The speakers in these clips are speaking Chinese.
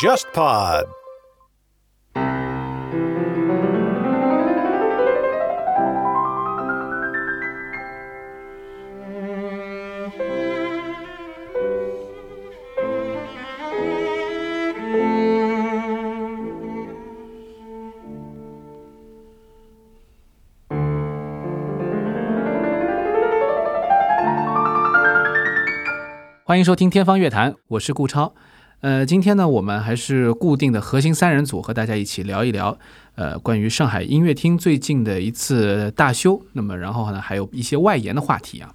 JustPod。欢迎收听《天方乐坛》，我是顾超。呃，今天呢，我们还是固定的核心三人组，和大家一起聊一聊，呃，关于上海音乐厅最近的一次大修。那么，然后呢，还有一些外延的话题啊。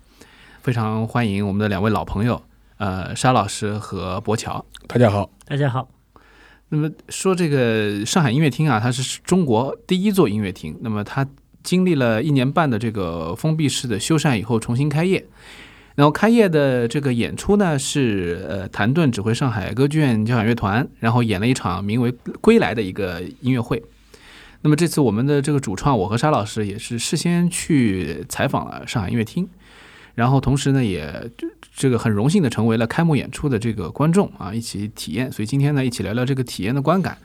非常欢迎我们的两位老朋友，呃，沙老师和博乔。大家好，大家好。那么说这个上海音乐厅啊，它是中国第一座音乐厅。那么它经历了一年半的这个封闭式的修缮以后，重新开业。然后开业的这个演出呢，是呃谭盾指挥上海歌剧院交响乐团，然后演了一场名为《归来》的一个音乐会。那么这次我们的这个主创，我和沙老师也是事先去采访了上海音乐厅，然后同时呢，也这个很荣幸的成为了开幕演出的这个观众啊，一起体验。所以今天呢，一起聊聊这个体验的观感。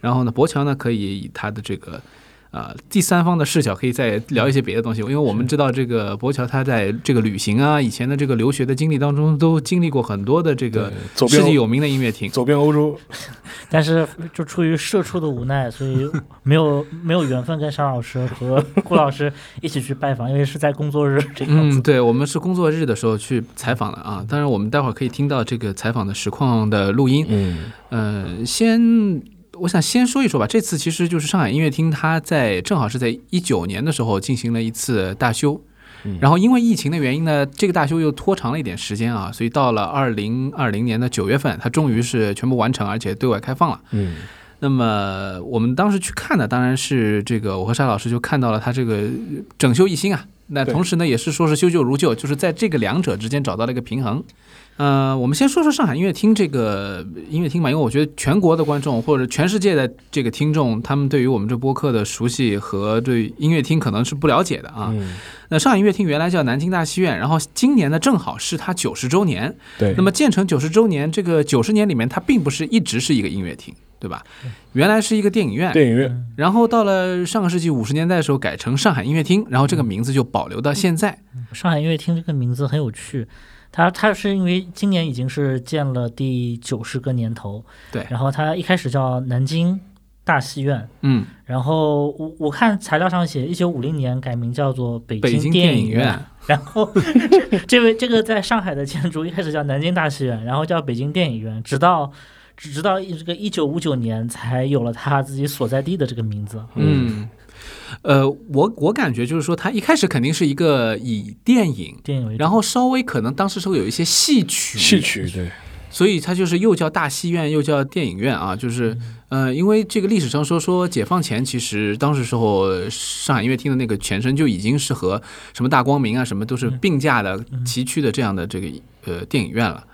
然后呢，博强呢可以以他的这个。啊，第三方的视角可以再聊一些别的东西，因为我们知道这个博乔他在这个旅行啊，以前的这个留学的经历当中，都经历过很多的这个世界有名的音乐厅，走遍欧洲。但是就出于社畜的无奈，所以没有没有缘分跟沙老师和 顾老师一起去拜访，因为是在工作日。嗯，对，我们是工作日的时候去采访的啊。当然，我们待会儿可以听到这个采访的实况的录音。嗯，呃，先。我想先说一说吧，这次其实就是上海音乐厅，它在正好是在一九年的时候进行了一次大修，然后因为疫情的原因呢，这个大修又拖长了一点时间啊，所以到了二零二零年的九月份，它终于是全部完成，而且对外开放了。嗯，那么我们当时去看的当然是这个，我和沙老师就看到了它这个整修一新啊，那同时呢也是说是修旧如旧，就是在这个两者之间找到了一个平衡。呃，我们先说说上海音乐厅这个音乐厅吧，因为我觉得全国的观众或者全世界的这个听众，他们对于我们这播客的熟悉和对音乐厅可能是不了解的啊。那上海音乐厅原来叫南京大戏院，然后今年呢正好是它九十周年。对。那么建成九十周年，这个九十年里面它并不是一直是一个音乐厅，对吧？原来是一个电影院。电影院。然后到了上个世纪五十年代的时候改成上海音乐厅，然后这个名字就保留到现在。上海音乐厅这个名字很有趣。它它是因为今年已经是建了第九十个年头，对。然后他一开始叫南京大戏院，嗯。然后我我看材料上写，一九五零年改名叫做北京电影院。然后 这位这个在上海的建筑一开始叫南京大戏院，然后叫北京电影院，直到直到这个一九五九年才有了他自己所在地的这个名字。嗯。呃，我我感觉就是说，他一开始肯定是一个以电影，电影，然后稍微可能当时时候有一些戏曲，戏曲对，所以它就是又叫大戏院，又叫电影院啊，就是呃，因为这个历史上说说解放前，其实当时时候上海音乐厅的那个前身就已经是和什么大光明啊什么都是并驾的齐驱的这样的这个呃电影院了。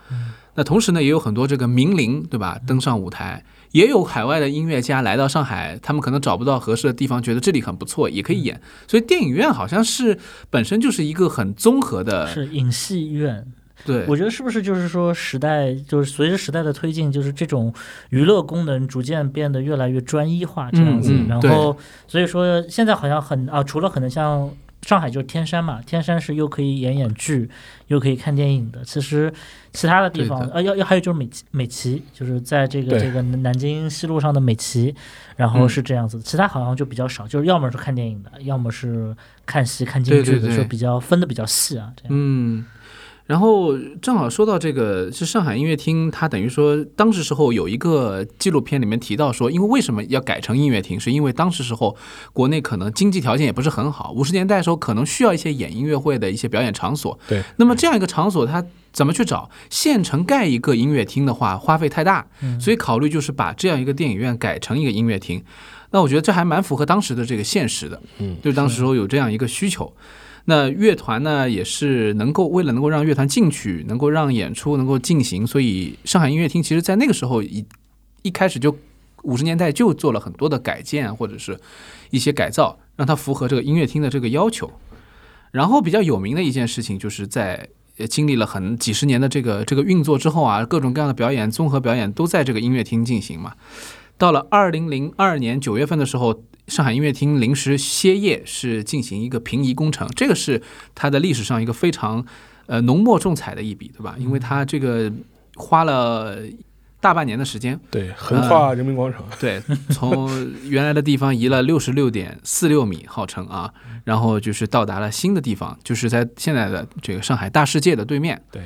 那同时呢，也有很多这个名伶对吧登上舞台。也有海外的音乐家来到上海，他们可能找不到合适的地方，觉得这里很不错，也可以演。所以电影院好像是本身就是一个很综合的，是影戏院。对，我觉得是不是就是说时代就是随着时代的推进，就是这种娱乐功能逐渐变得越来越专一化这样子。然后所以说现在好像很啊，除了可能像。上海就是天山嘛，天山是又可以演演剧，又可以看电影的。其实其他的地方，呃，要要还有就是美美琪，就是在这个这个南京西路上的美琪，然后是这样子。其他好像就比较少，就是要么是看电影的，要么是看戏看京剧的，就比较分的比较细啊。这样，嗯。然后正好说到这个，是上海音乐厅，它等于说当时时候有一个纪录片里面提到说，因为为什么要改成音乐厅，是因为当时时候国内可能经济条件也不是很好，五十年代的时候可能需要一些演音乐会的一些表演场所。对。那么这样一个场所，它怎么去找？县城盖一个音乐厅的话，花费太大，所以考虑就是把这样一个电影院改成一个音乐厅。那我觉得这还蛮符合当时的这个现实的，嗯，就是当时时候有这样一个需求。那乐团呢，也是能够为了能够让乐团进去，能够让演出能够进行，所以上海音乐厅其实在那个时候一一开始就五十年代就做了很多的改建或者是一些改造，让它符合这个音乐厅的这个要求。然后比较有名的一件事情，就是在经历了很几十年的这个这个运作之后啊，各种各样的表演、综合表演都在这个音乐厅进行嘛。到了二零零二年九月份的时候，上海音乐厅临时歇业，是进行一个平移工程，这个是它的历史上一个非常呃浓墨重彩的一笔，对吧？因为它这个花了。大半年的时间，对，横跨人民广场，对，从原来的地方移了六十六点四六米，号称啊，然后就是到达了新的地方，就是在现在的这个上海大世界的对面。对，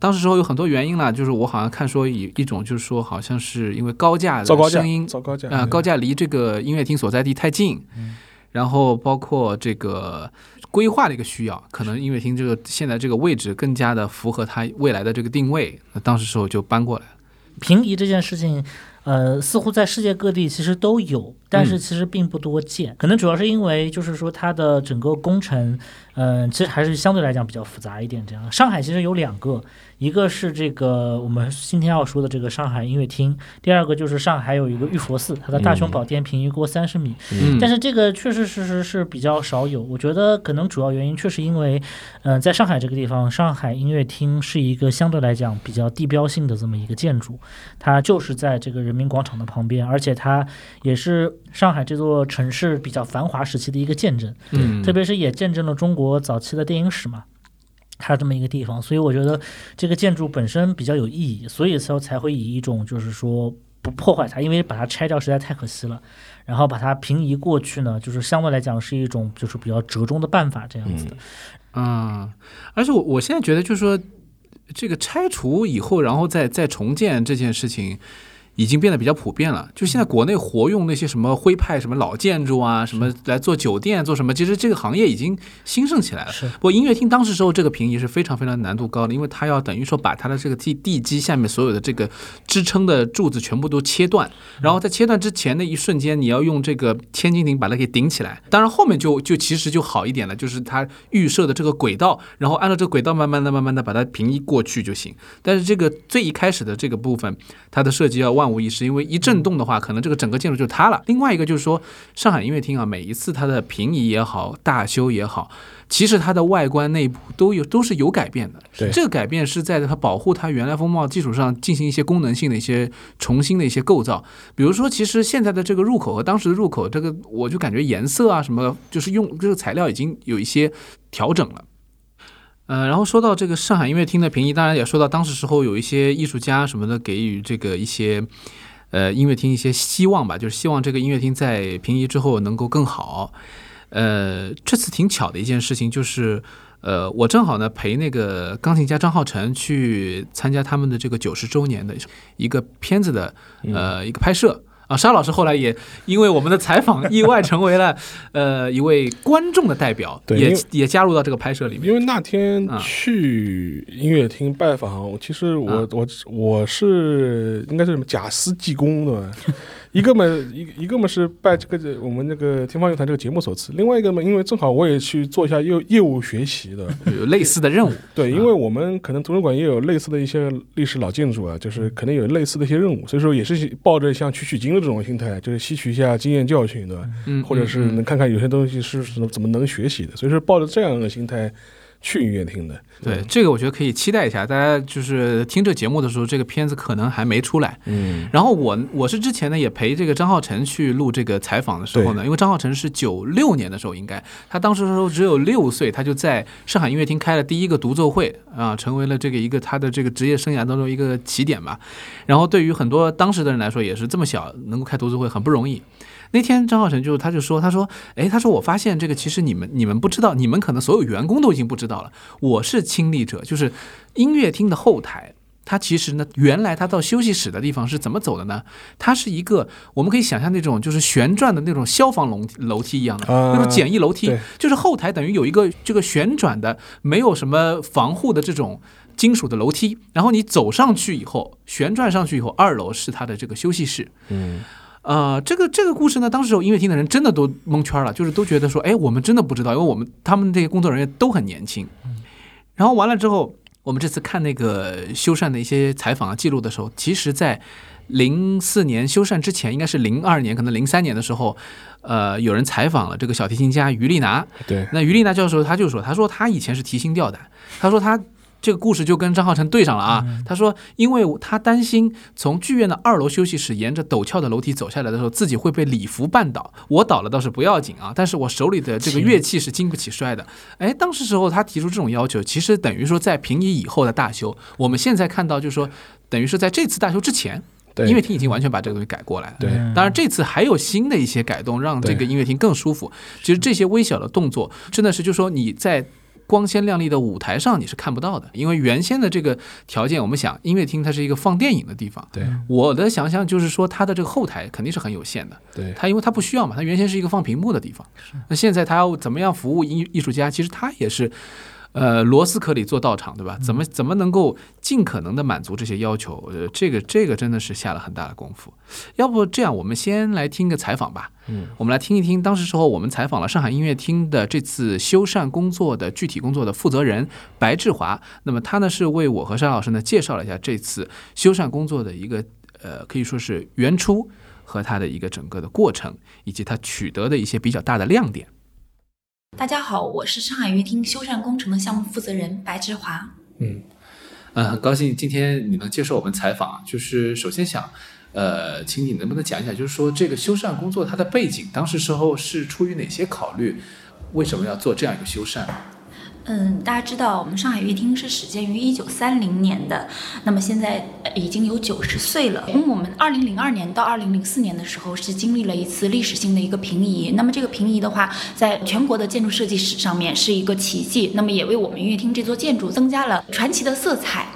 当时时候有很多原因呢，就是我好像看说一一种就是说，好像是因为高架的声音，高架啊，高架离这个音乐厅所在地太近，然后包括这个规划的一个需要，可能音乐厅这个现在这个位置更加的符合它未来的这个定位，那当时时候就搬过来了。平移这件事情，呃，似乎在世界各地其实都有，但是其实并不多见。可能主要是因为，就是说它的整个工程，嗯，其实还是相对来讲比较复杂一点。这样，上海其实有两个。一个是这个我们今天要说的这个上海音乐厅，第二个就是上海有一个玉佛寺，它的大雄宝殿平移过三十米，但是这个确实实实是比较少有。我觉得可能主要原因确实因为，嗯，在上海这个地方，上海音乐厅是一个相对来讲比较地标性的这么一个建筑，它就是在这个人民广场的旁边，而且它也是上海这座城市比较繁华时期的一个见证，嗯，特别是也见证了中国我早期的电影史嘛。它这么一个地方，所以我觉得这个建筑本身比较有意义，所以说才会以一种就是说不破坏它，因为把它拆掉实在太可惜了。然后把它平移过去呢，就是相对来讲是一种就是比较折中的办法，这样子的。嗯，而且我我现在觉得就是说，这个拆除以后，然后再再重建这件事情。已经变得比较普遍了。就现在国内活用那些什么徽派什么老建筑啊，什么来做酒店做什么，其实这个行业已经兴盛起来了。不过音乐厅当时时候这个平移是非常非常难度高的，因为它要等于说把它的这个地地基下面所有的这个支撑的柱子全部都切断，然后在切断之前的一瞬间，你要用这个千斤顶把它给顶起来。当然后面就就其实就好一点了，就是它预设的这个轨道，然后按照这个轨道慢慢的慢慢的把它平移过去就行。但是这个最一开始的这个部分，它的设计要万。无一失，因为一震动的话，可能这个整个建筑就塌了。另外一个就是说，上海音乐厅啊，每一次它的平移也好，大修也好，其实它的外观内部都有都是有改变的。对，这个改变是在它保护它原来风貌基础上进行一些功能性的一些重新的一些构造。比如说，其实现在的这个入口和当时的入口，这个我就感觉颜色啊什么，就是用这个材料已经有一些调整了。呃，然后说到这个上海音乐厅的平移，当然也说到当时时候有一些艺术家什么的给予这个一些呃音乐厅一些希望吧，就是希望这个音乐厅在平移之后能够更好。呃，这次挺巧的一件事情就是，呃，我正好呢陪那个钢琴家张浩辰去参加他们的这个九十周年的一个片子的呃一个拍摄。啊，沙老师后来也因为我们的采访，意外成为了呃一位观众的代表，也也加入到这个拍摄里面。因为那天去音乐厅拜访，其实我我我是应该是什么假司技工的。一个嘛，一一个嘛是拜这个我们那个天方乐坛这个节目所赐，另外一个嘛，因为正好我也去做一下业业务学习的，有类似的任务。对，因为我们可能图书馆也有类似的一些历史老建筑啊，就是可能有类似的一些任务，所以说也是抱着像取取经的这种心态，就是吸取一下经验教训，对吧？嗯，或者是能看看有些东西是怎么怎么能学习的，所以说抱着这样的心态。去音乐厅的，对这个我觉得可以期待一下。大家就是听这节目的时候，这个片子可能还没出来。嗯，然后我我是之前呢也陪这个张浩晨去录这个采访的时候呢，因为张浩晨是九六年的时候，应该他当时的时候只有六岁，他就在上海音乐厅开了第一个独奏会啊，成为了这个一个他的这个职业生涯当中一个起点吧。然后对于很多当时的人来说，也是这么小能够开独奏会很不容易。那天张浩晨就他就说，他说，哎，他说我发现这个其实你们你们不知道，你们可能所有员工都已经不知道了。我是亲历者，就是音乐厅的后台，它其实呢，原来它到休息室的地方是怎么走的呢？它是一个我们可以想象那种就是旋转的那种消防楼楼梯一样的那种简易楼梯，就是后台等于有一个这个旋转的没有什么防护的这种金属的楼梯，然后你走上去以后，旋转上去以后，二楼是它的这个休息室。嗯。呃，这个这个故事呢，当时有音乐厅的人真的都蒙圈了，就是都觉得说，哎，我们真的不知道，因为我们他们这些工作人员都很年轻。然后完了之后，我们这次看那个修缮的一些采访啊记录的时候，其实，在零四年修缮之前，应该是零二年，可能零三年的时候，呃，有人采访了这个小提琴家于丽娜。对，那于丽娜教授他就说，他说他以前是提心吊胆，他说他。这个故事就跟张浩成对上了啊。他说，因为他担心从剧院的二楼休息室沿着陡峭的楼梯走下来的时候，自己会被礼服绊倒。我倒了倒是不要紧啊，但是我手里的这个乐器是经不起摔的。哎，当时时候他提出这种要求，其实等于说在平移以后的大修，我们现在看到就是说，等于是在这次大修之前。音乐厅已经完全把这个东西改过来了。对，当然这次还有新的一些改动，让这个音乐厅更舒服。其实这些微小的动作，真的是就说你在光鲜亮丽的舞台上你是看不到的，因为原先的这个条件，我们想音乐厅它是一个放电影的地方。对，我的想象就是说它的这个后台肯定是很有限的。对，它因为它不需要嘛，它原先是一个放屏幕的地方。那现在它要怎么样服务艺艺术家？其实它也是。呃，螺丝壳里做道场，对吧？怎么怎么能够尽可能的满足这些要求？呃，这个这个真的是下了很大的功夫。要不这样，我们先来听个采访吧。嗯，我们来听一听当时时候我们采访了上海音乐厅的这次修缮工作的具体工作的负责人白志华。那么他呢是为我和沙老师呢介绍了一下这次修缮工作的一个呃可以说是原初和他的一个整个的过程，以及他取得的一些比较大的亮点。大家好，我是上海乐厅修缮工程的项目负责人白志华。嗯，呃，很高兴今天你能接受我们采访。就是首先想，呃，请你能不能讲一讲，就是说这个修缮工作它的背景，当时时候是出于哪些考虑？为什么要做这样一个修缮？嗯，大家知道我们上海乐厅是始建于一九三零年的，那么现在已经有九十岁了。从我们二零零二年到二零零四年的时候，是经历了一次历史性的一个平移。那么这个平移的话，在全国的建筑设计史上面是一个奇迹，那么也为我们乐厅这座建筑增加了传奇的色彩。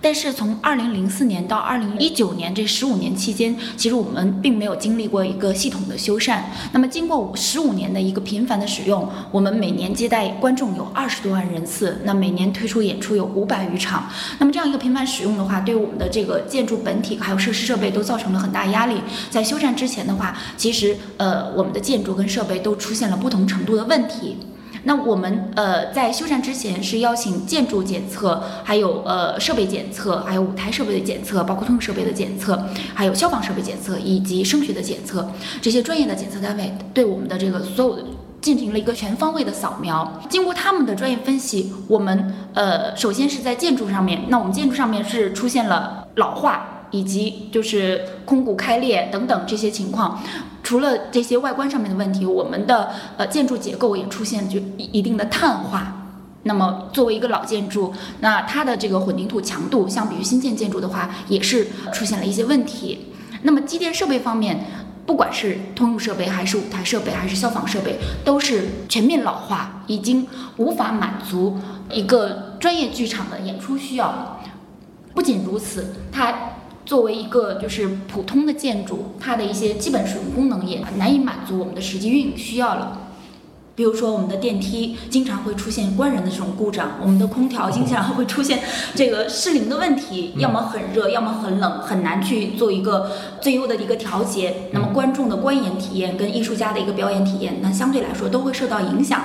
但是从二零零四年到二零一九年这十五年期间，其实我们并没有经历过一个系统的修缮。那么经过十五年的一个频繁的使用，我们每年接待观众有二十多万人次，那每年推出演出有五百余场。那么这样一个频繁使用的话，对我们的这个建筑本体还有设施设备都造成了很大压力。在修缮之前的话，其实呃我们的建筑跟设备都出现了不同程度的问题。那我们呃在修缮之前是邀请建筑检测，还有呃设备检测，还有舞台设备的检测，包括通用设备的检测，还有消防设备检测以及声学的检测，这些专业的检测单位对我们的这个所有的进行了一个全方位的扫描。经过他们的专业分析，我们呃首先是在建筑上面，那我们建筑上面是出现了老化。以及就是空鼓开裂等等这些情况，除了这些外观上面的问题，我们的呃建筑结构也出现就一定的碳化。那么作为一个老建筑，那它的这个混凝土强度相比于新建建筑的话，也是出现了一些问题。那么机电设备方面，不管是通用设备还是舞台设备还是消防设备，都是全面老化，已经无法满足一个专业剧场的演出需要。不仅如此，它。作为一个就是普通的建筑，它的一些基本使用功能也难以满足我们的实际运营需要了。比如说，我们的电梯经常会出现关人的这种故障，我们的空调经常会出现这个失灵的问题，要么很热，要么很冷，很难去做一个最优的一个调节。那么观众的观演体验跟艺术家的一个表演体验，那相对来说都会受到影响。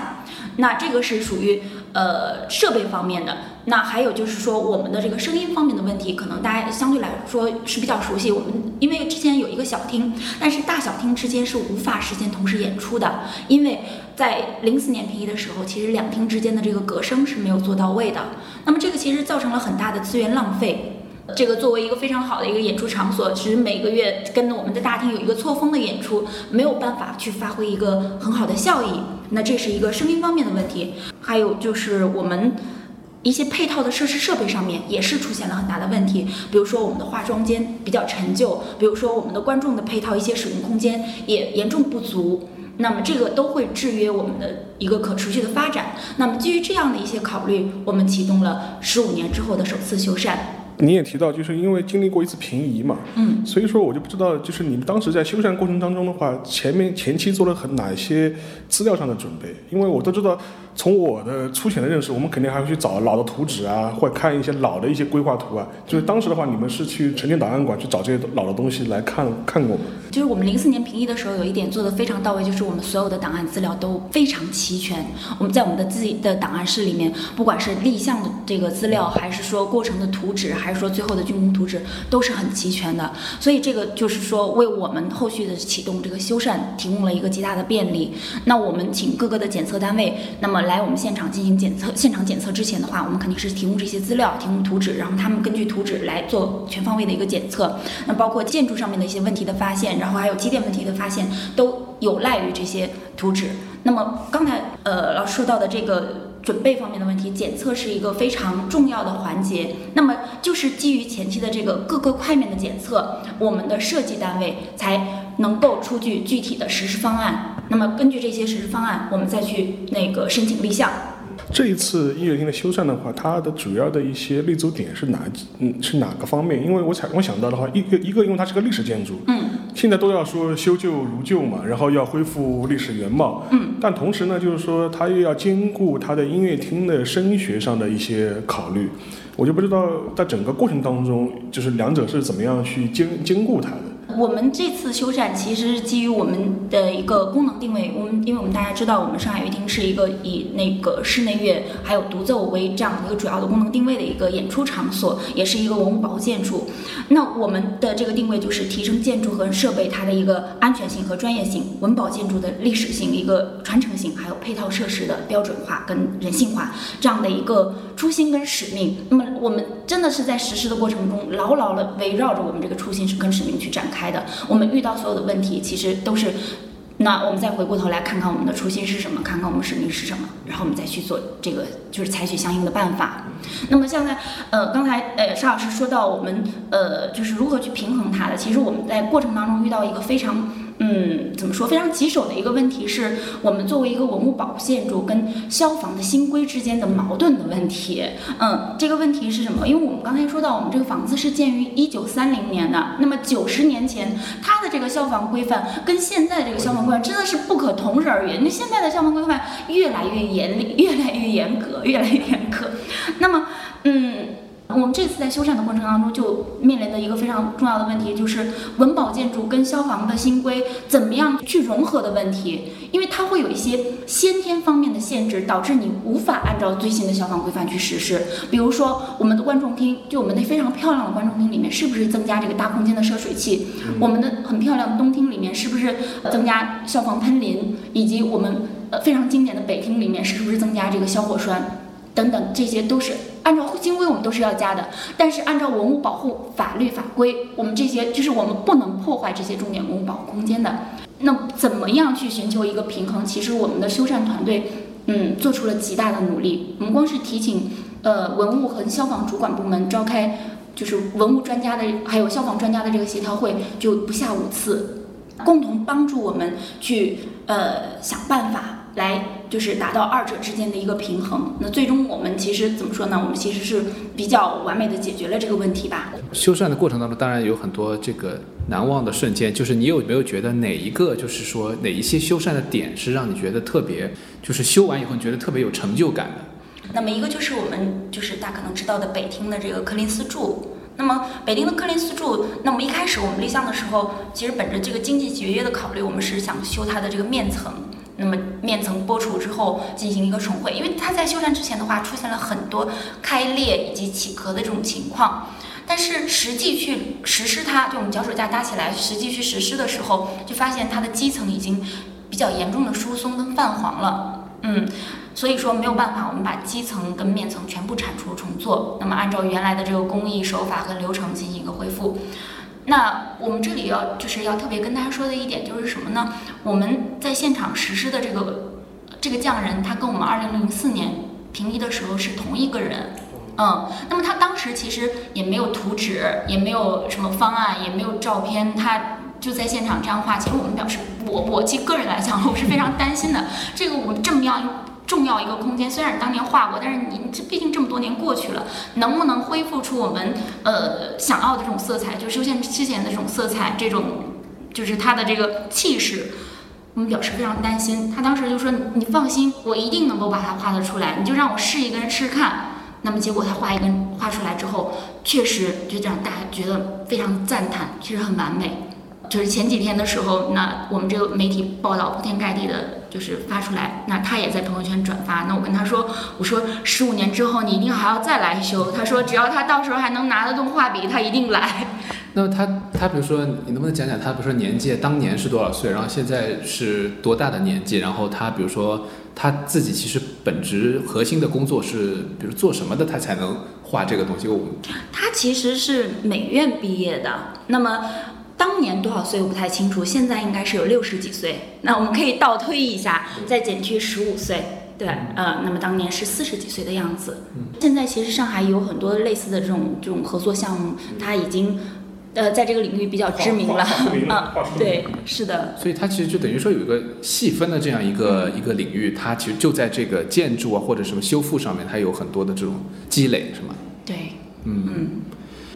那这个是属于呃设备方面的。那还有就是说，我们的这个声音方面的问题，可能大家相对来说是比较熟悉。我们因为之前有一个小厅，但是大小厅之间是无法实现同时演出的，因为在零四年平移的时候，其实两厅之间的这个隔声是没有做到位的。那么这个其实造成了很大的资源浪费。这个作为一个非常好的一个演出场所，其实每个月跟我们的大厅有一个错峰的演出，没有办法去发挥一个很好的效益。那这是一个声音方面的问题，还有就是我们。一些配套的设施设备上面也是出现了很大的问题，比如说我们的化妆间比较陈旧，比如说我们的观众的配套一些使用空间也严重不足，那么这个都会制约我们的一个可持续的发展。那么基于这样的一些考虑，我们启动了十五年之后的首次修缮。你也提到，就是因为经历过一次平移嘛，嗯，所以说我就不知道，就是你们当时在修缮过程当中的话，前面前期做了很哪些资料上的准备？因为我都知道。从我的粗浅的认识，我们肯定还会去找老的图纸啊，或者看一些老的一些规划图啊。就是当时的话，你们是去城建档案馆去找这些老的东西来看看过吗？就是我们零四年评议的时候，有一点做的非常到位，就是我们所有的档案资料都非常齐全。我们在我们的自己的档案室里面，不管是立项的这个资料，还是说过程的图纸，还是说最后的竣工图纸，都是很齐全的。所以这个就是说，为我们后续的启动这个修缮提供了一个极大的便利。那我们请各个的检测单位，那么来我们现场进行检测。现场检测之前的话，我们肯定是提供这些资料，提供图纸，然后他们根据图纸来做全方位的一个检测。那包括建筑上面的一些问题的发现，然后还有机电问题的发现，都有赖于这些图纸。那么刚才呃老师说到的这个准备方面的问题，检测是一个非常重要的环节。那么就是基于前期的这个各个块面的检测，我们的设计单位才能够出具具体的实施方案。那么根据这些实施方案，我们再去那个申请立项。这一次音乐厅的修缮的话，它的主要的一些立足点是哪嗯是哪个方面？因为我想我想到的话，一个一个，因为它是个历史建筑，嗯，现在都要说修旧如旧嘛，然后要恢复历史原貌，嗯，但同时呢，就是说它又要兼顾它的音乐厅的声学上的一些考虑，我就不知道在整个过程当中，就是两者是怎么样去兼兼顾它的。我们这次修缮其实是基于我们的一个功能定位，我们因为我们大家知道，我们上海乐厅是一个以那个室内乐还有独奏为这样一个主要的功能定位的一个演出场所，也是一个文物保护建筑。那我们的这个定位就是提升建筑和设备它的一个安全性和专业性，文保建筑的历史性、一个传承性，还有配套设施的标准化跟人性化这样的一个初心跟使命。那么我们真的是在实施的过程中，牢牢的围绕着我们这个初心跟使命去展开开的。我们遇到所有的问题，其实都是。那我们再回过头来看看我们的初心是什么，看看我们使命是什么，然后我们再去做这个，就是采取相应的办法。那么现在，呃，刚才呃沙老师说到我们呃就是如何去平衡它的，其实我们在过程当中遇到一个非常。嗯，怎么说？非常棘手的一个问题是我们作为一个文物保护建筑跟消防的新规之间的矛盾的问题。嗯，这个问题是什么？因为我们刚才说到，我们这个房子是建于一九三零年的，那么九十年前它的这个消防规范跟现在这个消防规范真的是不可同日而语。那现在的消防规范越来越严厉，越来越严格，越来越严格。那么，嗯。我们这次在修缮的过程当中，就面临的一个非常重要的问题，就是文保建筑跟消防的新规怎么样去融合的问题。因为它会有一些先天方面的限制，导致你无法按照最新的消防规范去实施。比如说，我们的观众厅，就我们那非常漂亮的观众厅里面，是不是增加这个大空间的涉水器？我们的很漂亮的东厅里面，是不是增加消防喷淋？以及我们呃非常经典的北厅里面，是不是增加这个消火栓？等等，这些都是按照新规，我们都是要加的。但是按照文物保护法律法规，我们这些就是我们不能破坏这些重点文物保护空间的。那怎么样去寻求一个平衡？其实我们的修缮团队，嗯，做出了极大的努力。我们光是提请呃文物和消防主管部门召开，就是文物专家的还有消防专家的这个协调会，就不下五次，共同帮助我们去呃想办法。来就是达到二者之间的一个平衡。那最终我们其实怎么说呢？我们其实是比较完美的解决了这个问题吧。修缮的过程当中，当然有很多这个难忘的瞬间。就是你有没有觉得哪一个，就是说哪一些修缮的点是让你觉得特别，就是修完以后你觉得特别有成就感的？那么一个就是我们就是大家可能知道的北厅的这个柯林斯柱。那么北京的柯林斯柱，那么一开始我们立项的时候，其实本着这个经济节约的考虑，我们是想修它的这个面层。那么面层剥除之后进行一个重绘，因为它在修缮之前的话出现了很多开裂以及起壳的这种情况，但是实际去实施它，就我们脚手架搭起来实际去实施的时候，就发现它的基层已经比较严重的疏松跟泛黄了，嗯，所以说没有办法，我们把基层跟面层全部铲除重做，那么按照原来的这个工艺手法和流程进行一个恢复。那我们这里要就是要特别跟大家说的一点就是什么呢？我们在现场实施的这个这个匠人，他跟我们二零零四年平移的时候是同一个人，嗯，那么他当时其实也没有图纸，也没有什么方案，也没有照片，他就在现场这样画。其实我们表示，我我其实个人来讲，我是非常担心的。这个我们这么样。重要一个空间，虽然当年画过，但是你这毕竟这么多年过去了，能不能恢复出我们呃想要的这种色彩，就出现之前的这种色彩，这种就是它的这个气势，我们表示非常担心。他当时就说：“你放心，我一定能够把它画得出来，你就让我试一根试看。”那么结果他画一根画出来之后，确实就让大家觉得非常赞叹，确实很完美。就是前几天的时候，那我们这个媒体报道铺天盖地的。就是发出来，那他也在朋友圈转发。那我跟他说，我说十五年之后你一定还要再来修。他说只要他到时候还能拿得动画笔，他一定来。那么他他比如说，你能不能讲讲他比如说年纪当年是多少岁，然后现在是多大的年纪？然后他比如说他自己其实本职核心的工作是比如做什么的，他才能画这个东西？我他其实是美院毕业的，那么。当年多少岁我不太清楚，现在应该是有六十几岁。那我们可以倒推一下，再减去十五岁，对，呃，那么当年是四十几岁的样子。现在其实上海有很多类似的这种这种合作项目，它已经呃在这个领域比较知名了。啊，对，是的。所以它其实就等于说有一个细分的这样一个一个领域，它其实就在这个建筑啊或者什么修复上面，它有很多的这种积累，是吗？对，嗯嗯。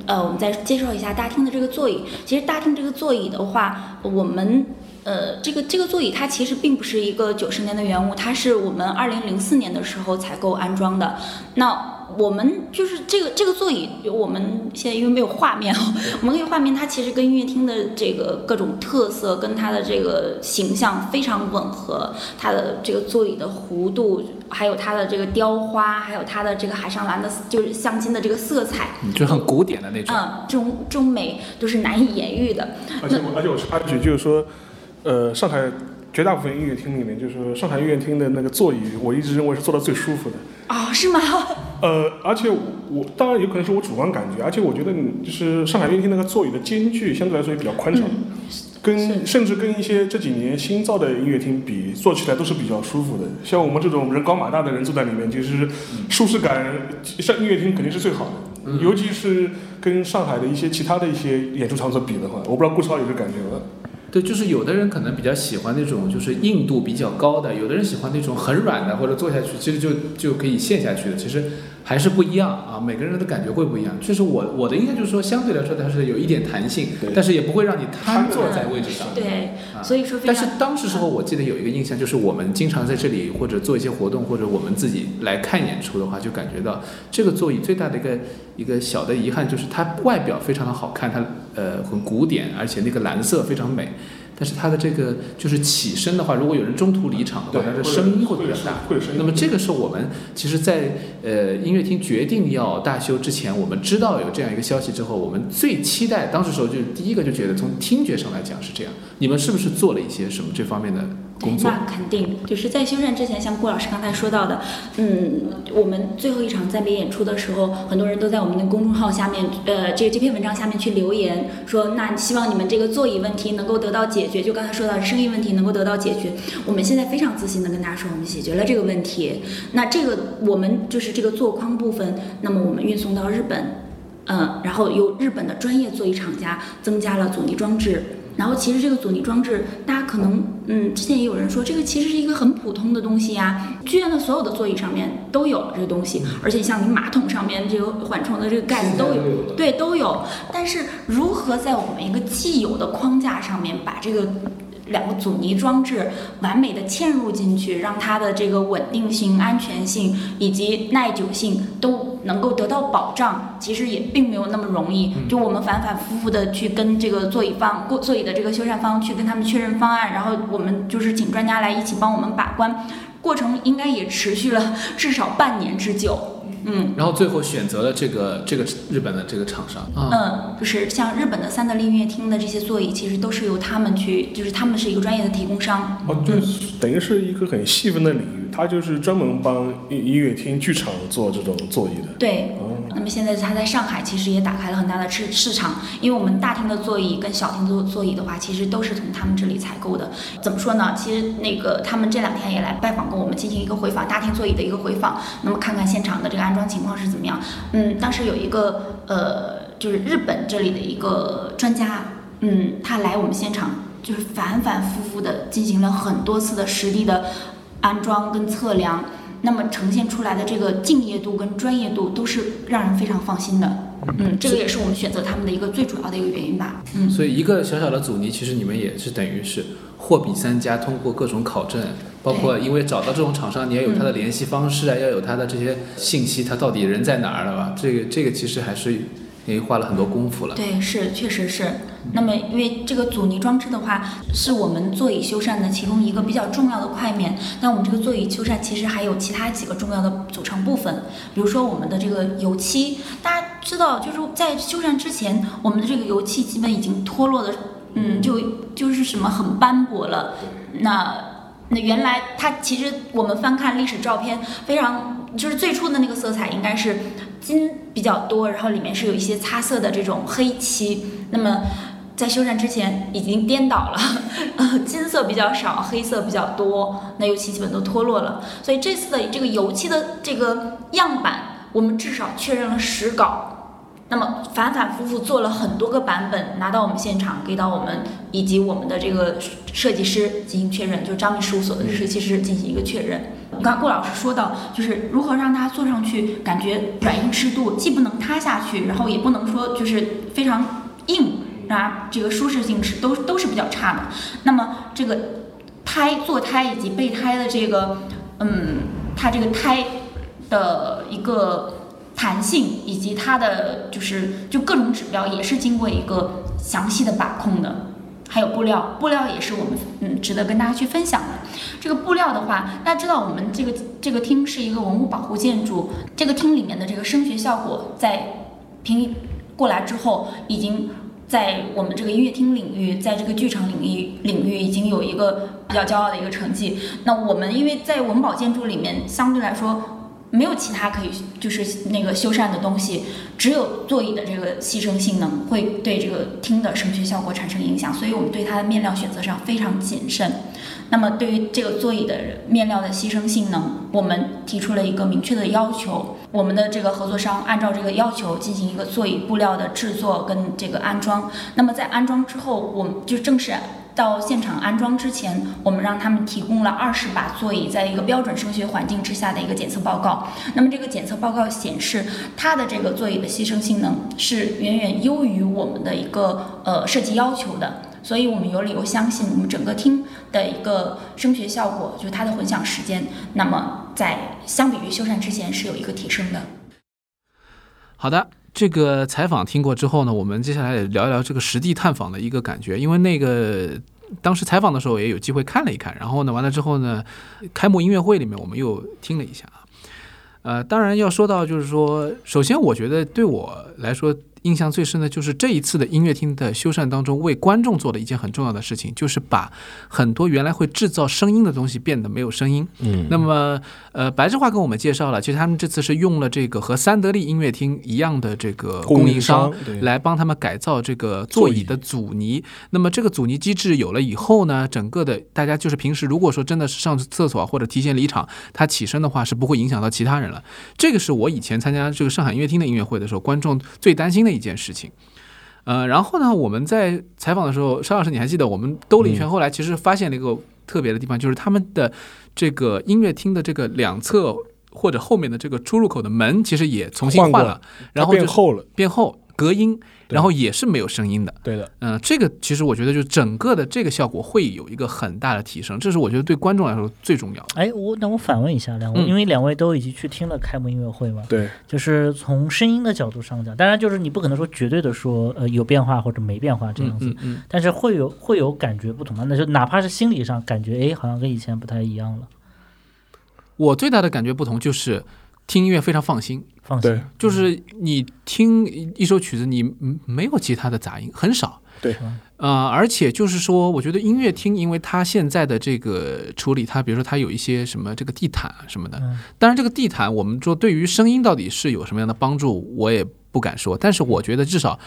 呃，我们再介绍一下大厅的这个座椅。其实大厅这个座椅的话，我们呃，这个这个座椅它其实并不是一个九十年的原物，它是我们二零零四年的时候采购安装的。那我们就是这个这个座椅，我们现在因为没有画面，我们可以画面它其实跟音乐厅的这个各种特色跟它的这个形象非常吻合。它的这个座椅的弧度，还有它的这个雕花，还有它的这个海上蓝的，就是镶金的这个色彩，就很古典的那种。嗯，这种这种美都是难以言喻的。而且我而且我插一句，就是说，呃，上海绝大部分音乐厅里面，就是上海音乐厅的那个座椅，我一直认为是坐的最舒服的。哦，是吗？呃，而且我我当然有可能是我主观感觉，而且我觉得你就是上海音乐厅那个座椅的间距相对来说也比较宽敞，跟甚至跟一些这几年新造的音乐厅比，坐起来都是比较舒服的。像我们这种人高马大的人坐在里面，其实舒适感，像音乐厅肯定是最好的，尤其是跟上海的一些其他的一些演出场所比的话，我不知道顾超有这感觉吗？对，就是有的人可能比较喜欢那种就是硬度比较高的，有的人喜欢那种很软的，或者坐下去其实就就可以陷下去的，其实。还是不一样啊，每个人的感觉会不一样。确实，我我的印象就是说，相对来说它是有一点弹性，但是也不会让你瘫坐在位置上。对，所以说。但是当时时候，我记得有一个印象，就是我们经常在这里或者做一些活动，或者我们自己来看演出的话，就感觉到这个座椅最大的一个一个小的遗憾就是它外表非常的好看，它呃很古典，而且那个蓝色非常美。但是它的这个就是起身的话，如果有人中途离场的话，它的声音会比较大。那么这个是我们其实，在呃音乐厅决定要大修之前，我们知道有这样一个消息之后，我们最期待当时时候就是第一个就觉得从听觉上来讲是这样。你们是不是做了一些什么这方面的？对那肯定就是在修缮之前，像顾老师刚才说到的，嗯，我们最后一场暂别演出的时候，很多人都在我们的公众号下面，呃，这这篇文章下面去留言，说那希望你们这个座椅问题能够得到解决，就刚才说到声音问题能够得到解决。我们现在非常自信的跟大家说，我们解决了这个问题。那这个我们就是这个座框部分，那么我们运送到日本，嗯，然后由日本的专业座椅厂家增加了阻尼装置。然后其实这个阻尼装置，大家可能嗯，之前也有人说，这个其实是一个很普通的东西呀。剧院的所有的座椅上面都有这个东西，而且像你马桶上面这个缓冲的这个盖子都有，对，都有。但是如何在我们一个既有的框架上面把这个？两个阻尼装置完美的嵌入进去，让它的这个稳定性、安全性以及耐久性都能够得到保障，其实也并没有那么容易。就我们反反复复的去跟这个座椅方、座椅的这个修缮方去跟他们确认方案，然后我们就是请专家来一起帮我们把关，过程应该也持续了至少半年之久。嗯，然后最后选择了这个这个日本的这个厂商。嗯，就是像日本的三得利音乐厅的这些座椅，其实都是由他们去，就是他们是一个专业的提供商。哦，对，等于是一个很细分的领域，他就是专门帮音音乐厅、剧场做这种座椅的。对。那么现在他在上海其实也打开了很大的市市场，因为我们大厅的座椅跟小厅座座椅的话，其实都是从他们这里采购的。怎么说呢？其实那个他们这两天也来拜访过我们，进行一个回访，大厅座椅的一个回访。那么看看现场的这个安装情况是怎么样？嗯，当时有一个呃，就是日本这里的一个专家，嗯，他来我们现场就是反反复复的进行了很多次的实地的安装跟测量。那么呈现出来的这个敬业度跟专业度都是让人非常放心的，嗯，这个也是我们选择他们的一个最主要的一个原因吧。嗯，所以一个小小的阻尼，其实你们也是等于是货比三家，通过各种考证，包括因为找到这种厂商，你要有他的联系方式啊，要有他的这些信息，他到底人在哪儿了吧？这个这个其实还是也花了很多功夫了。对，是，确实是。那么，因为这个阻尼装置的话，是我们座椅修缮的其中一个比较重要的块面。那我们这个座椅修缮其实还有其他几个重要的组成部分，比如说我们的这个油漆。大家知道，就是在修缮之前，我们的这个油漆基本已经脱落的，嗯，就就是什么很斑驳了。那那原来它其实我们翻看历史照片，非常就是最初的那个色彩应该是金比较多，然后里面是有一些擦色的这种黑漆。那么在修缮之前已经颠倒了，呃，金色比较少，黑色比较多，那油漆基本都脱落了。所以这次的这个油漆的这个样板，我们至少确认了十稿，那么反反复复做了很多个版本，拿到我们现场给到我们以及我们的这个设计师进行确认，就是张明事务所的设计师进行一个确认。刚才顾老师说到，就是如何让它坐上去感觉软硬适度，既不能塌下去，然后也不能说就是非常硬。啊，这个舒适性是都都是比较差的。那么这个胎坐胎以及备胎的这个，嗯，它这个胎的一个弹性以及它的就是就各种指标也是经过一个详细的把控的。还有布料，布料也是我们嗯值得跟大家去分享的。这个布料的话，大家知道我们这个这个厅是一个文物保护建筑，这个厅里面的这个声学效果在评过来之后已经。在我们这个音乐厅领域，在这个剧场领域领域已经有一个比较骄傲的一个成绩。那我们因为在文保建筑里面相对来说没有其他可以就是那个修缮的东西，只有座椅的这个牺牲性能会对这个厅的声学效果产生影响，所以我们对它的面料选择上非常谨慎。那么对于这个座椅的面料的牺牲性能，我们提出了一个明确的要求。我们的这个合作商按照这个要求进行一个座椅布料的制作跟这个安装。那么在安装之后，我们就正式到现场安装之前，我们让他们提供了二十把座椅在一个标准声学环境之下的一个检测报告。那么这个检测报告显示，它的这个座椅的牺牲性能是远远优于我们的一个呃设计要求的。所以我们有理由相信，我们整个厅的一个声学效果，就是它的混响时间，那么在相比于修缮之前是有一个提升的。好的，这个采访听过之后呢，我们接下来也聊一聊这个实地探访的一个感觉，因为那个当时采访的时候也有机会看了一看，然后呢，完了之后呢，开幕音乐会里面我们又听了一下啊，呃，当然要说到就是说，首先我觉得对我来说。印象最深的就是这一次的音乐厅的修缮当中，为观众做的一件很重要的事情，就是把很多原来会制造声音的东西变得没有声音。嗯，那么呃，白志华跟我们介绍了，其实他们这次是用了这个和三得利音乐厅一样的这个供应商来帮他们改造这个座椅的阻尼。那么这个阻尼机制有了以后呢，整个的大家就是平时如果说真的是上厕所或者提前离场，他起身的话是不会影响到其他人了。这个是我以前参加这个上海音乐厅的音乐会的时候，观众最担心的。一件事情，呃，然后呢，我们在采访的时候，邵老师，你还记得我们兜了一圈，后来其实发现了一个特别的地方，就是他们的这个音乐厅的这个两侧或者后面的这个出入口的门，其实也重新换了，然后变厚了，变厚，隔音。然后也是没有声音的，对的，嗯，这个其实我觉得就整个的这个效果会有一个很大的提升，这是我觉得对观众来说最重要的。哎，我那我反问一下两位，因为两位都已经去听了开幕音乐会嘛，对，就是从声音的角度上讲，当然就是你不可能说绝对的说呃有变化或者没变化这样子，但是会有会有感觉不同的，那就哪怕是心理上感觉哎好像跟以前不太一样了。我最大的感觉不同就是听音乐非常放心。放心，就是你听一首曲子，你没有其他的杂音，很少。对，呃，而且就是说，我觉得音乐厅，因为它现在的这个处理，它比如说它有一些什么这个地毯什么的，当然这个地毯，我们说对于声音到底是有什么样的帮助，我也不敢说。但是我觉得至少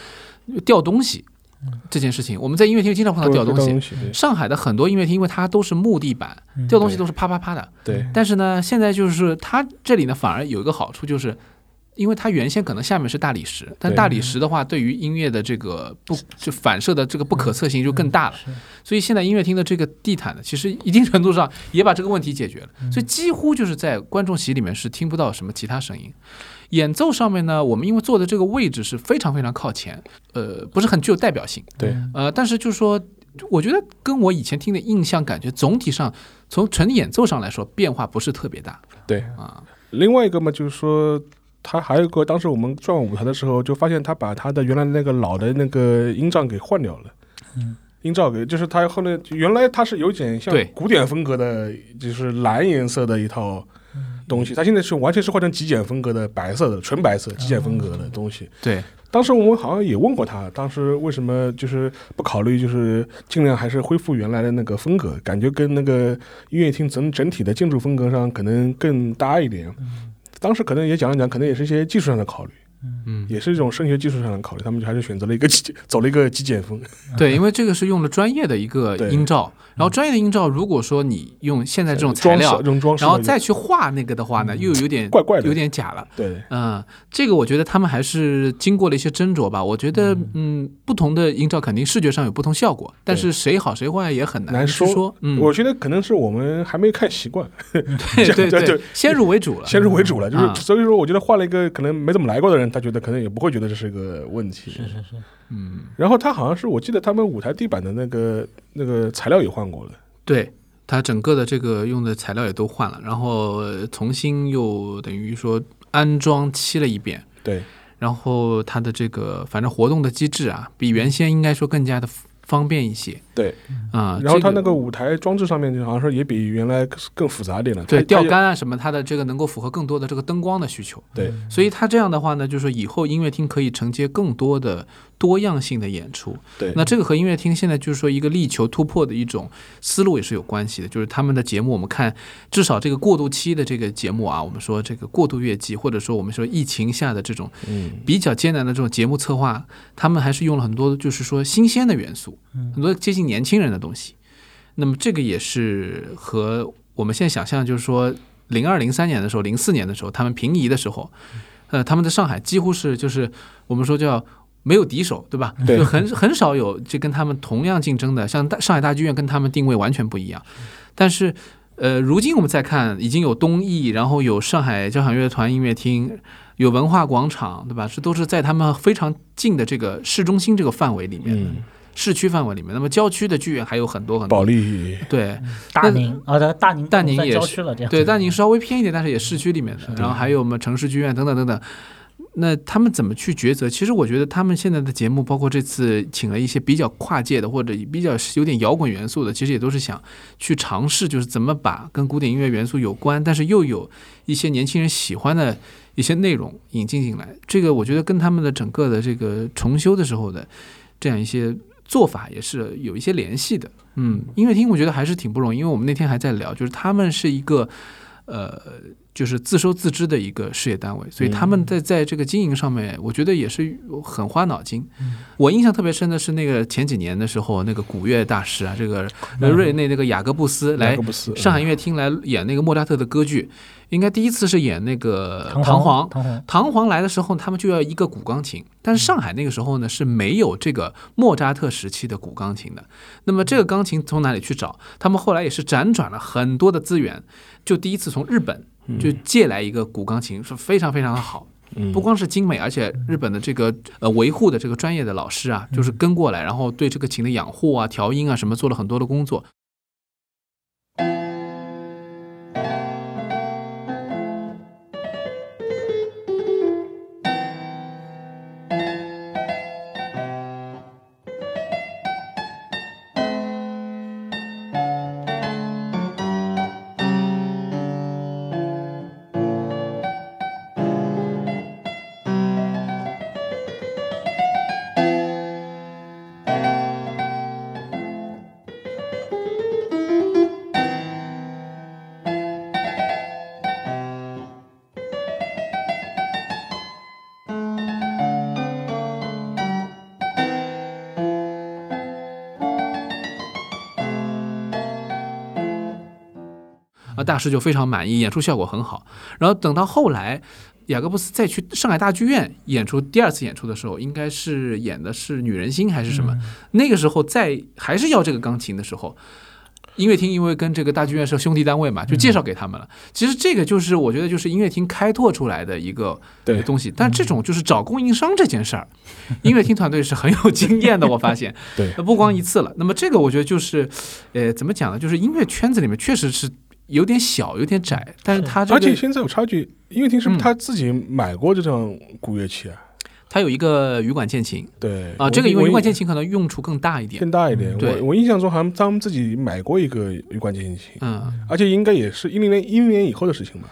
掉东西。这件事情，我们在音乐厅经常碰到掉东西。上海的很多音乐厅，因为它都是木地板，掉东西都是啪啪啪的。对。但是呢，现在就是它这里呢，反而有一个好处，就是因为它原先可能下面是大理石，但大理石的话，对于音乐的这个不就反射的这个不可测性就更大了。所以现在音乐厅的这个地毯呢，其实一定程度上也把这个问题解决了。所以几乎就是在观众席里面是听不到什么其他声音。演奏上面呢，我们因为坐的这个位置是非常非常靠前，呃，不是很具有代表性。对，呃，但是就是说，我觉得跟我以前听的印象感觉，总体上从纯演奏上来说，变化不是特别大。对啊，另外一个嘛，就是说，他还有一个，当时我们转舞台的时候，就发现他把他的原来那个老的那个音障给换掉了。嗯，音障给就是他后来原来他是有点像古典风格的，就是蓝颜色的一套东西，他现在是完全是换成极简风格的白色的纯白色极简风格的东西。对，当时我们好像也问过他，当时为什么就是不考虑就是尽量还是恢复原来的那个风格，感觉跟那个音乐厅整整体的建筑风格上可能更搭一点。当时可能也讲了讲，可能也是一些技术上的考虑，嗯，也是一种声学技术上的考虑，他们就还是选择了一个极走了一个极简风。对，因为这个是用了专业的一个音罩。然后专业的音罩，如果说你用现在这种材料，然后再去画那个的话呢，又有点怪怪的，有点假了。对，嗯，这个我觉得他们还是经过了一些斟酌吧。我觉得，嗯，不同的音罩肯定视觉上有不同效果，但是谁好谁坏也很难说。嗯，我觉得可能是我们还没看习惯，对 对对，先入为主了，先入为主了，就是所以说，我觉得换了一个可能没怎么来过的人，他觉得可能也不会觉得这是一个问题。是是是，嗯。然后他好像是我记得他们舞台地板的那个那个材料也换过了。对它整个的这个用的材料也都换了，然后重新又等于说安装漆了一遍。对，然后它的这个反正活动的机制啊，比原先应该说更加的方便一些。对，啊，然后它那个舞台装置上面就好像说也比原来更复杂点了。对，吊杆啊什么，它的这个能够符合更多的这个灯光的需求。对，所以它这样的话呢，就是说以后音乐厅可以承接更多的。多样性的演出，对，那这个和音乐厅现在就是说一个力求突破的一种思路也是有关系的。就是他们的节目，我们看至少这个过渡期的这个节目啊，我们说这个过渡月季，或者说我们说疫情下的这种比较艰难的这种节目策划，他们还是用了很多就是说新鲜的元素，很多接近年轻人的东西。那么这个也是和我们现在想象，就是说零二零三年的时候，零四年的时候，他们平移的时候，呃，他们在上海几乎是就是我们说叫。没有敌手，对吧？就很很少有就跟他们同样竞争的，像大上海大剧院跟他们定位完全不一样。但是，呃，如今我们再看，已经有东艺，然后有上海交响乐团音乐厅，有文化广场，对吧？这都是在他们非常近的这个市中心这个范围里面的市区范围里面。那么郊区的剧院还有很多很多。保利对大宁啊，大宁大宁也是对大宁稍微偏一点，但是也市区里面的。然后还有我们城市剧院等等等等。那他们怎么去抉择？其实我觉得他们现在的节目，包括这次请了一些比较跨界的，或者比较有点摇滚元素的，其实也都是想去尝试，就是怎么把跟古典音乐元素有关，但是又有一些年轻人喜欢的一些内容引进进来。这个我觉得跟他们的整个的这个重修的时候的这样一些做法也是有一些联系的。嗯，音乐厅我觉得还是挺不容易，因为我们那天还在聊，就是他们是一个呃。就是自收自支的一个事业单位，所以他们在在这个经营上面，我觉得也是很花脑筋。我印象特别深的是那个前几年的时候，那个古乐大师啊，这个瑞内那个雅各布斯来上海音乐厅来演那个莫扎特的歌剧，应该第一次是演那个唐璜。唐璜来的时候，他们就要一个古钢琴，但是上海那个时候呢是没有这个莫扎特时期的古钢琴的。那么这个钢琴从哪里去找？他们后来也是辗转了很多的资源，就第一次从日本。就借来一个古钢琴是非常非常的好，不光是精美，而且日本的这个呃维护的这个专业的老师啊，就是跟过来，然后对这个琴的养护啊、调音啊什么做了很多的工作。大师就非常满意，演出效果很好。然后等到后来，雅各布斯再去上海大剧院演出第二次演出的时候，应该是演的是《女人心》还是什么？那个时候再还是要这个钢琴的时候，音乐厅因为跟这个大剧院是兄弟单位嘛，就介绍给他们了。其实这个就是我觉得就是音乐厅开拓出来的一个东西。但这种就是找供应商这件事儿，音乐厅团队是很有经验的。我发现，对，不光一次了。那么这个我觉得就是，呃，怎么讲呢？就是音乐圈子里面确实是。有点小，有点窄，但是它这个，而且现在有差距，音乐厅是不是他自己买过这种古乐器啊？它有一个羽管键琴，对啊，这个因为羽管键琴可能用处更大一点，更大一点。我，我印象中好像他们自己买过一个羽管键琴，嗯，而且应该也是一零年一零年以后的事情吧。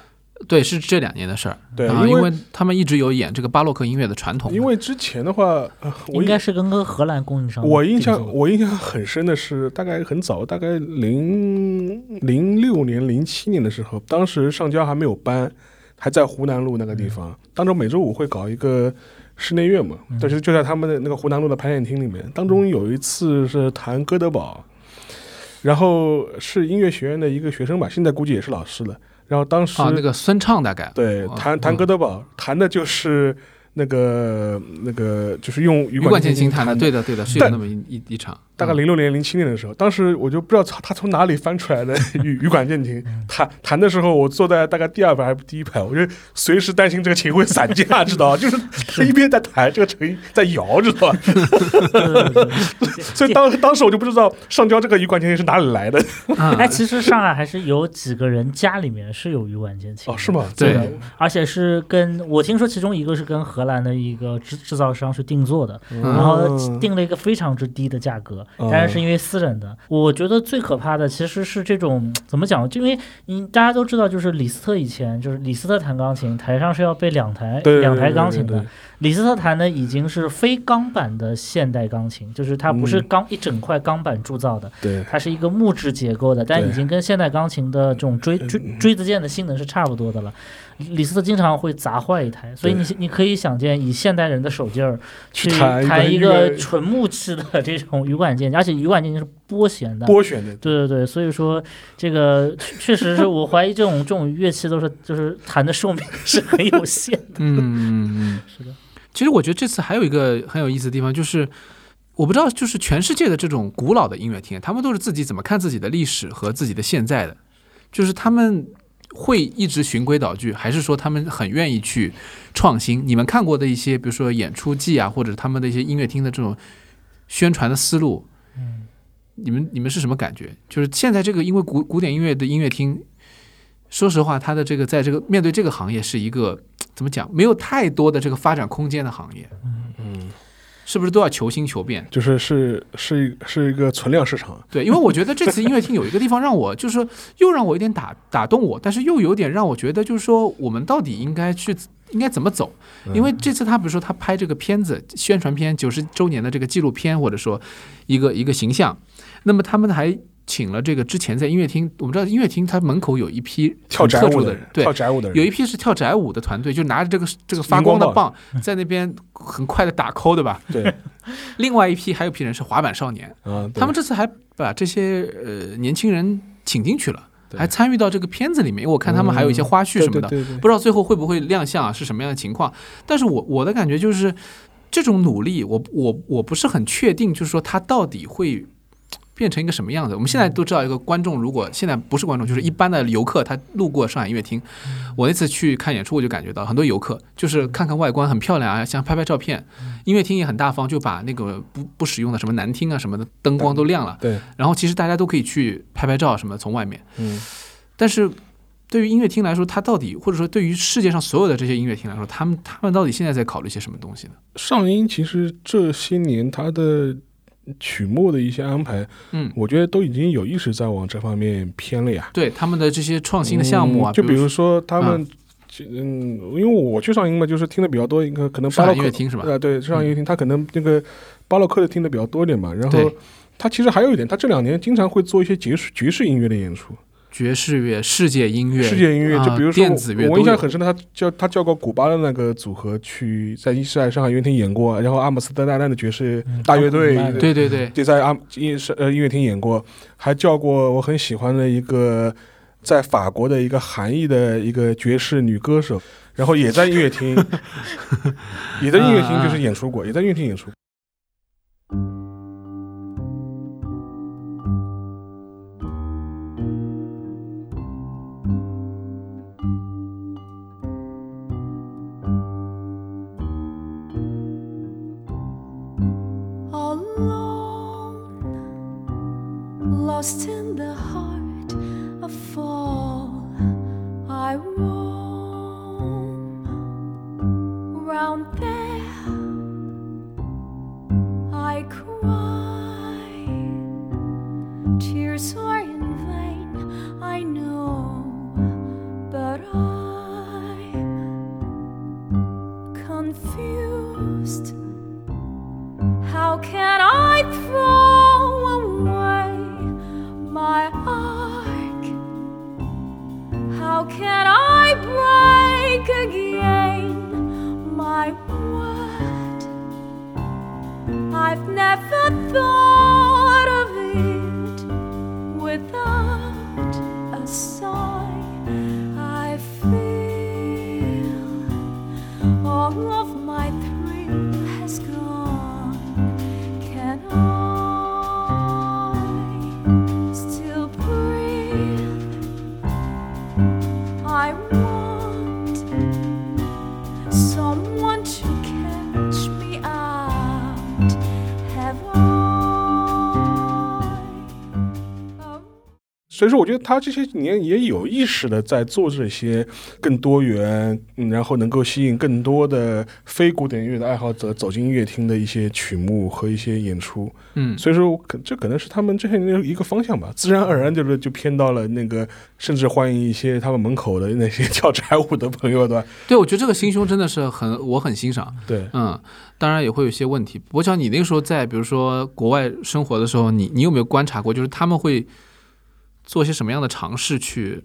对，是这两年的事儿。对，因为他们一直有演这个巴洛克音乐的传统。因为之前的话，我应该是跟个荷兰供应商。我印象我印象很深的是，大概很早，大概零零六年、零七年的时候，当时上交还没有搬，还在湖南路那个地方。当中每周五会搞一个。室内乐嘛，但是就在他们的那个湖南路的排练厅里面，当中有一次是弹哥德堡，然后是音乐学院的一个学生吧，现在估计也是老师了。然后当时啊，那个孙畅大概对弹弹哥德堡，弹的就是。那个那个就是用羽管键琴弹的，对的对的，是有那么一一一场。大概零六年零七年的时候，当时我就不知道他他从哪里翻出来的羽羽管键琴，弹弹的时候，我坐在大概第二排还是第一排，我就随时担心这个琴会散架，知道 就是他一边在弹，这个琴在摇，知道吧？所以当当时我就不知道上交这个羽管键琴是哪里来的。哎，其实上海还是有几个人家里面是有羽管键琴哦，是吗？对，而且是跟我听说其中一个是跟荷兰的一个制制造商去定做的，然后定了一个非常之低的价格，当然是因为私人的。我觉得最可怕的其实是这种怎么讲？就因为你大家都知道，就是李斯特以前就是李斯特弹钢琴，台上是要备两台两台钢琴的。李斯特弹的已经是非钢板的现代钢琴，就是它不是钢一整块钢板铸造的，对，它是一个木质结构的，但已经跟现代钢琴的这种锥锥锥子键的性能是差不多的了。李斯特经常会砸坏一台，所以你你可以想见，以现代人的手劲儿去弹一个 纯木质的这种羽管键，而且羽管键是拨弦的，拨弦的，对对对，所以说这个确实是我怀疑这种这种乐器都是就是弹的寿命 是很有限的，嗯嗯。嗯，是的。其实我觉得这次还有一个很有意思的地方，就是我不知道，就是全世界的这种古老的音乐厅，他们都是自己怎么看自己的历史和自己的现在的，就是他们会一直循规蹈矩，还是说他们很愿意去创新？你们看过的一些，比如说演出季啊，或者他们的一些音乐厅的这种宣传的思路，嗯，你们你们是什么感觉？就是现在这个因为古古典音乐的音乐厅，说实话，它的这个在这个面对这个行业是一个。怎么讲？没有太多的这个发展空间的行业，嗯嗯，是不是都要求新求变？就是是是是一个存量市场。对，因为我觉得这次音乐厅有一个地方让我就是又让我有点打打动我，但是又有点让我觉得就是说我们到底应该去应该怎么走？因为这次他比如说他拍这个片子宣传片九十周年的这个纪录片，或者说一个一个形象，那么他们还。请了这个之前在音乐厅，我们知道音乐厅它门口有一批跳宅舞的人，对，跳宅舞的人，有一批是跳宅舞的团队，就拿着这个这个发光的棒在那边很快的打 call，对吧？对。另外一批还有批人是滑板少年，他们这次还把这些呃年轻人请进去了，还参与到这个片子里面。因为我看他们还有一些花絮什么的，不知道最后会不会亮相啊，是什么样的情况？但是我我的感觉就是这种努力，我我我不是很确定，就是说他到底会。变成一个什么样子？我们现在都知道，一个观众如果现在不是观众，就是一般的游客，他路过上海音乐厅，我那次去看演出，我就感觉到很多游客就是看看外观很漂亮啊，想拍拍照片。音乐厅也很大方，就把那个不不使用的什么难听啊什么的灯光都亮了。对。然后其实大家都可以去拍拍照什么，从外面。嗯。但是对于音乐厅来说，它到底或者说对于世界上所有的这些音乐厅来说，他们他们到底现在在考虑些什么东西呢？上音其实这些年它的。曲目的一些安排，嗯，我觉得都已经有意识在往这方面偏了呀。对他们的这些创新的项目啊，就比如说他们，嗯，因为我去上音嘛，就是听的比较多，一个可能巴洛克听是吧？呃，对，上音乐厅，他可能那个巴洛克的听的比较多一点嘛。然后他其实还有一点，他这两年经常会做一些爵士爵士音乐的演出。爵士乐、世界音乐、世界音乐，就比如说电子乐，我印象很深的，他叫他叫过古巴的那个组合去在在上海音乐厅演过，然后阿姆斯特丹的爵士大乐队，对对对，就在阿音是呃音乐厅演过，还叫过我很喜欢的一个在法国的一个韩裔的一个爵士女歌手，然后也在音乐厅，也在音乐厅就是演出过，也在音乐厅演出。Lost in 所以说，我觉得他这些年也有意识的在做这些更多元，嗯然后能够吸引更多的非古典音乐的爱好者走进音乐厅的一些曲目和一些演出。嗯，所以说，可这可能是他们这些年的一个方向吧，自然而然就是就偏到了那个，甚至欢迎一些他们门口的那些跳宅舞的朋友，对吧？对，我觉得这个心胸真的是很，我很欣赏。对，嗯，当然也会有一些问题。我想你那个时候在，比如说国外生活的时候，你你有没有观察过，就是他们会做些什么样的尝试去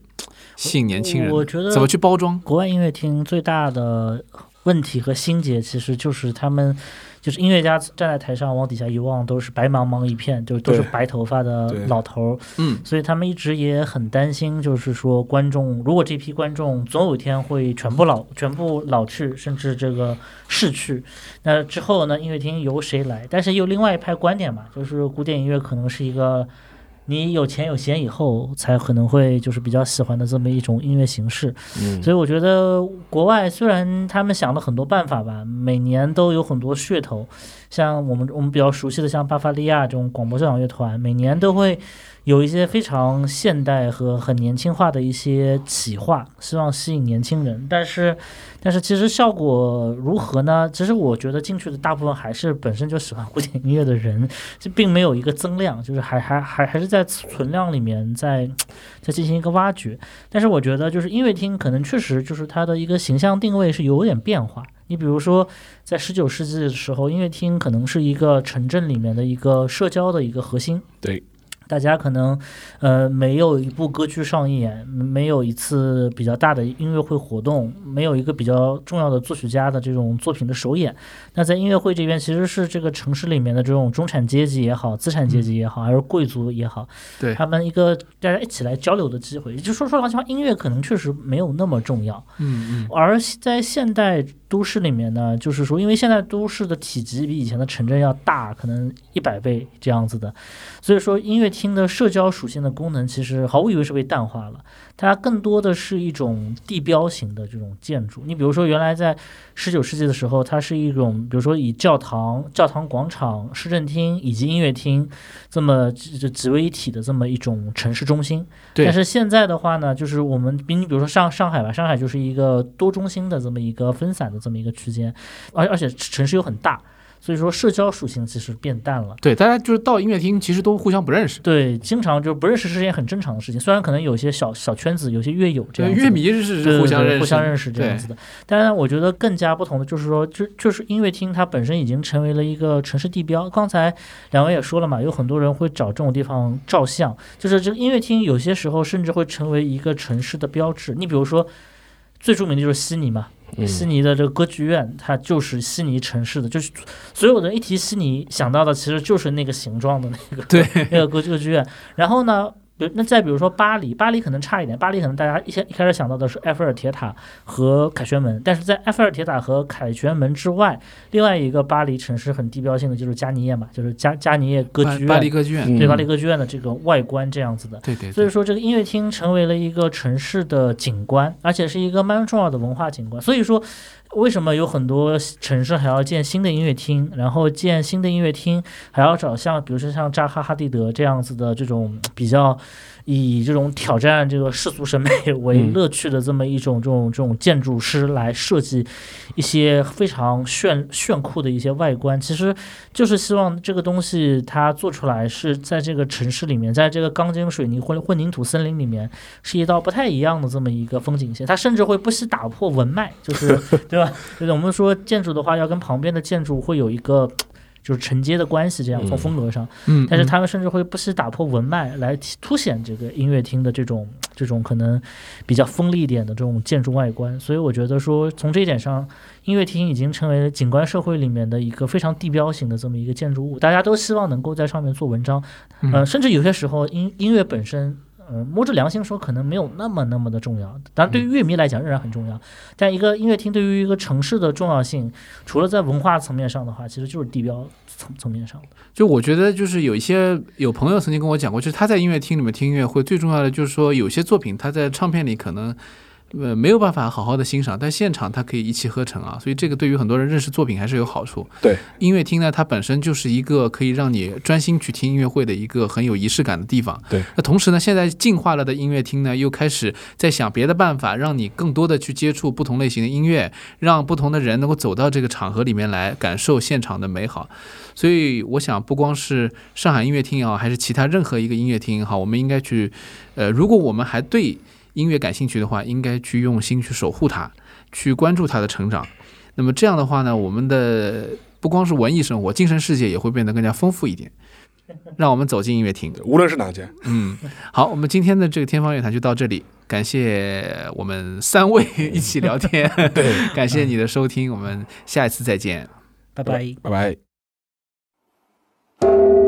吸引年轻人？我觉得怎么去包装？国外音乐厅最大的问题和心结，其实就是他们就是音乐家站在台上往底下一望，都是白茫茫一片，就都是白头发的老头儿，嗯所以他们一直也很担心，就是说观众如果这批观众总有一天会全部老全部老去，甚至这个逝去，那之后呢，音乐厅由谁来？但是又另外一派观点嘛，就是古典音乐可能是一个。你有钱有闲以后，才可能会就是比较喜欢的这么一种音乐形式，嗯，所以我觉得国外虽然他们想了很多办法吧，每年都有很多噱头，像我们我们比较熟悉的像巴伐利亚这种广播交响乐团，每年都会有一些非常现代和很年轻化的一些企划，希望吸引年轻人。但是，但是其实效果如何呢？其实我觉得进去的大部分还是本身就喜欢古典音乐的人，这并没有一个增量，就是还还还还是在存量里面在在进行一个挖掘。但是我觉得，就是音乐厅可能确实就是它的一个形象定位是有点变化。你比如说，在十九世纪的时候，音乐厅可能是一个城镇里面的一个社交的一个核心。对，大家可能呃没有一部歌剧上演，没有一次比较大的音乐会活动，没有一个比较重要的作曲家的这种作品的首演。那在音乐会这边，其实是这个城市里面的这种中产阶级也好，资产阶级也好，还是贵族也好，对他们一个大家一起来交流的机会。也就说，说老实话，音乐可能确实没有那么重要。嗯嗯，而在现代都市里面呢，就是说，因为现在都市的体积比以前的城镇要大，可能一百倍这样子的，所以说音乐厅的社交属性的功能其实毫无疑问是被淡化了。它更多的是一种地标型的这种建筑。你比如说，原来在十九世纪的时候，它是一种，比如说以教堂、教堂广场、市政厅以及音乐厅这么几几为一体的这么一种城市中心。对但是现在的话呢，就是我们比你比如说上上海吧，上海就是一个多中心的这么一个分散的这么一个区间，而而且城市又很大，所以说社交属性其实变淡了。对，大家就是到音乐厅，其实都互相不认识。对，经常就不认识是件很正常的事情。虽然可能有些小小圈子，有些乐友这对，样，乐迷是互相认识，对对互相认识这样子的。当然，我觉得更加不同的就是说，就就是音乐厅它本身已经成为了一个城市地标。刚才两位也说了嘛，有很多人会找这种地方照相，就是这个音乐厅有些时候甚至会成为一个城市的标志。你比如说，最著名的就是悉尼嘛，嗯悉尼的这个歌剧院，它就是悉尼城市的，就是所有的一提悉尼想到的其实就是那个形状的那个对那个歌歌剧院。然后呢，比如那再比如说巴黎，巴黎可能差一点，巴黎可能大家一先一开始想到的是埃菲尔铁塔和凯旋门，但是在埃菲尔铁塔和凯旋门之外，另外一个巴黎城市很地标性的就是加尼叶嘛，就是加加尼叶歌剧院巴黎院，歌剧院，嗯对巴黎歌剧院的这个外观这样子的。对对对，所以说，这个音乐厅成为了一个城市的景观，而且是一个蛮重要的文化景观。所以说，为什么有很多城市还要建新的音乐厅，然后建新的音乐厅还要找像，比如说像扎哈哈蒂德这样子的这种比较以这种挑战这个世俗审美为嗯乐趣的这么一种这种这种建筑师来设计一些非常炫炫酷的一些外观，其实就是希望这个东西它做出来是在这个城市里面，在这个钢筋水泥混混凝土森林里面，是一道不太一样的这么一个风景线。它甚至会不惜打破文脉，就是 对吧？就是我们说建筑的话，要跟旁边的建筑会有一个。就是承接的关系，这样从嗯风格上。嗯，但是他们甚至会不惜打破文脉来凸显这个音乐厅的这种这种可能比较锋利一点的这种建筑外观。所以我觉得说，从这一点上，音乐厅已经成为景观社会里面的一个非常地标型的这么一个建筑物，大家都希望能够在上面做文章。嗯呃，甚至有些时候音音乐本身。呃，摸着良心说，可能没有那么那么的重要。但，对于乐迷来讲，仍然很重要。但一个音乐厅对于一个城市的重要性，除了在文化层面上的话，其实就是地标层层面上的。就我觉得，就是有一些有朋友曾经跟我讲过，就是他在音乐厅里面听音乐会，最重要的就是说，有些作品他在唱片里可能。呃，没有办法好好的欣赏，但现场它可以一气呵成啊，所以这个对于很多人认识作品还是有好处。对，音乐厅呢，它本身就是一个可以让你专心去听音乐会的一个很有仪式感的地方。对，那同时呢，现在进化了的音乐厅呢，又开始在想别的办法，让你更多的去接触不同类型的音乐，让不同的人能够走到这个场合里面来感受现场的美好。所以，我想不光是上海音乐厅也好，还是其他任何一个音乐厅也好，我们应该去，呃，如果我们还对音乐感兴趣的话，应该去用心去守护它，去关注它的成长。那么这样的话呢，我们的不光是文艺生活，精神世界也会变得更加丰富一点。让我们走进音乐厅。无论是哪家，嗯，好，我们今天的这个天方乐坛就到这里，感谢我们三位一起聊天，对，感谢你的收听，我们下一次再见。拜拜。拜拜。